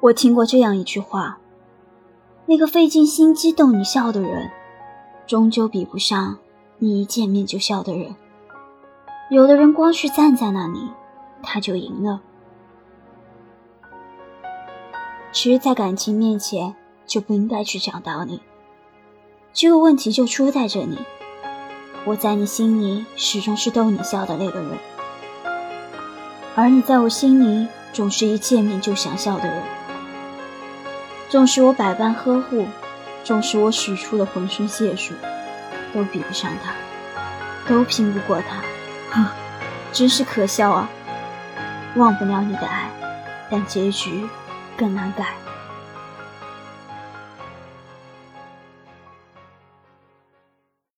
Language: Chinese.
我听过这样一句话：那个费尽心机逗你笑的人，终究比不上你一见面就笑的人。有的人光是站在那里，他就赢了。其实，在感情面前，就不应该去讲道理。这个问题就出在这里：我在你心里始终是逗你笑的那个人，而你在我心里总是一见面就想笑的人。纵使我百般呵护，纵使我使出了浑身解数，都比不上他，都拼不过他。哼真是可笑啊！忘不了你的爱，但结局更难改。